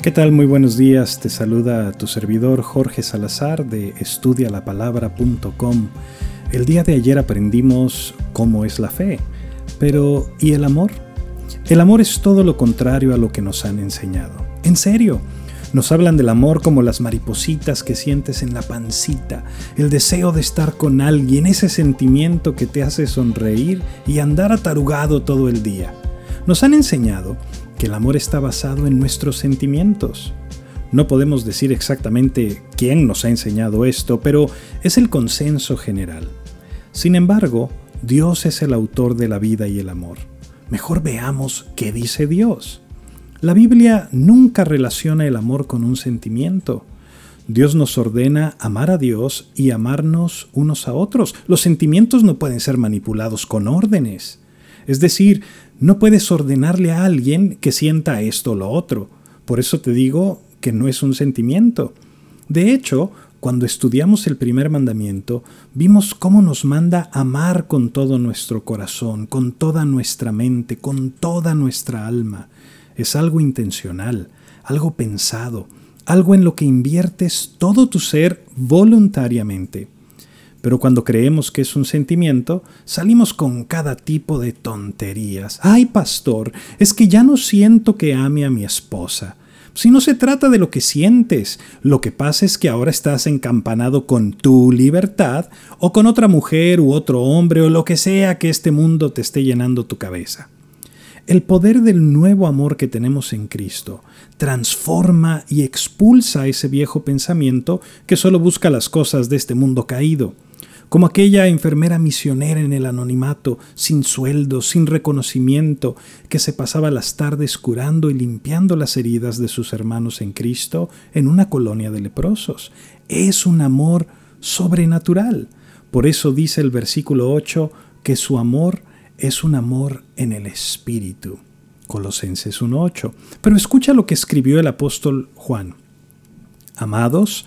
¿Qué tal? Muy buenos días. Te saluda tu servidor Jorge Salazar de estudialapalabra.com. El día de ayer aprendimos cómo es la fe, pero ¿y el amor? El amor es todo lo contrario a lo que nos han enseñado. En serio, nos hablan del amor como las maripositas que sientes en la pancita, el deseo de estar con alguien, ese sentimiento que te hace sonreír y andar atarugado todo el día. Nos han enseñado que el amor está basado en nuestros sentimientos. No podemos decir exactamente quién nos ha enseñado esto, pero es el consenso general. Sin embargo, Dios es el autor de la vida y el amor. Mejor veamos qué dice Dios. La Biblia nunca relaciona el amor con un sentimiento. Dios nos ordena amar a Dios y amarnos unos a otros. Los sentimientos no pueden ser manipulados con órdenes. Es decir, no puedes ordenarle a alguien que sienta esto o lo otro. Por eso te digo que no es un sentimiento. De hecho, cuando estudiamos el primer mandamiento, vimos cómo nos manda amar con todo nuestro corazón, con toda nuestra mente, con toda nuestra alma es algo intencional, algo pensado, algo en lo que inviertes todo tu ser voluntariamente. Pero cuando creemos que es un sentimiento, salimos con cada tipo de tonterías. Ay, pastor, es que ya no siento que ame a mi esposa. Si no se trata de lo que sientes, lo que pasa es que ahora estás encampanado con tu libertad o con otra mujer u otro hombre o lo que sea que este mundo te esté llenando tu cabeza. El poder del nuevo amor que tenemos en Cristo transforma y expulsa ese viejo pensamiento que solo busca las cosas de este mundo caído, como aquella enfermera misionera en el anonimato, sin sueldo, sin reconocimiento, que se pasaba las tardes curando y limpiando las heridas de sus hermanos en Cristo en una colonia de leprosos. Es un amor sobrenatural. Por eso dice el versículo 8 que su amor es un amor en el Espíritu. Colosenses 1.8. Pero escucha lo que escribió el apóstol Juan. Amados,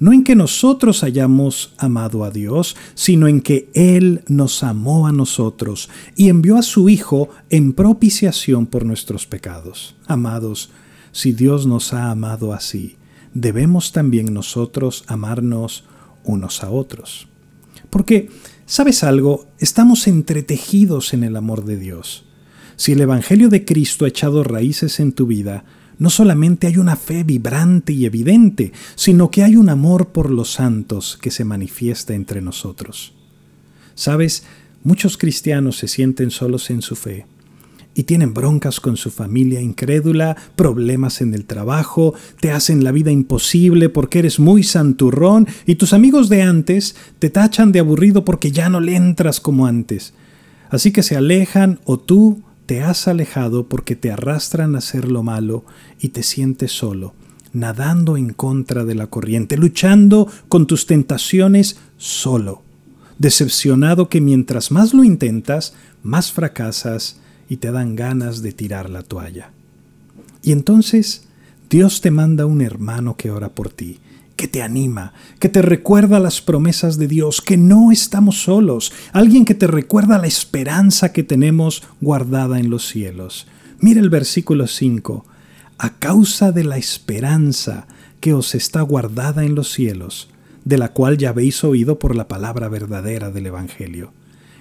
no en que nosotros hayamos amado a Dios, sino en que Él nos amó a nosotros y envió a su Hijo en propiciación por nuestros pecados. Amados, si Dios nos ha amado así, debemos también nosotros amarnos unos a otros. Porque, ¿sabes algo? Estamos entretejidos en el amor de Dios. Si el Evangelio de Cristo ha echado raíces en tu vida, no solamente hay una fe vibrante y evidente, sino que hay un amor por los santos que se manifiesta entre nosotros. Sabes, muchos cristianos se sienten solos en su fe y tienen broncas con su familia incrédula, problemas en el trabajo, te hacen la vida imposible porque eres muy santurrón y tus amigos de antes te tachan de aburrido porque ya no le entras como antes. Así que se alejan o tú te has alejado porque te arrastran a hacer lo malo y te sientes solo, nadando en contra de la corriente, luchando con tus tentaciones solo, decepcionado que mientras más lo intentas, más fracasas y te dan ganas de tirar la toalla. Y entonces Dios te manda un hermano que ora por ti, que te anima, que te recuerda las promesas de Dios, que no estamos solos, alguien que te recuerda la esperanza que tenemos guardada en los cielos. Mira el versículo 5, a causa de la esperanza que os está guardada en los cielos, de la cual ya habéis oído por la palabra verdadera del Evangelio.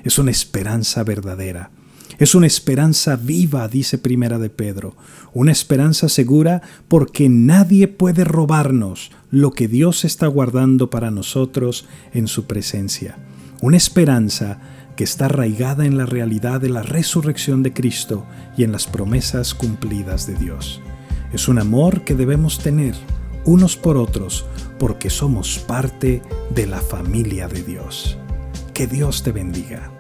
Es una esperanza verdadera. Es una esperanza viva, dice Primera de Pedro, una esperanza segura porque nadie puede robarnos lo que Dios está guardando para nosotros en su presencia. Una esperanza que está arraigada en la realidad de la resurrección de Cristo y en las promesas cumplidas de Dios. Es un amor que debemos tener unos por otros porque somos parte de la familia de Dios. Que Dios te bendiga.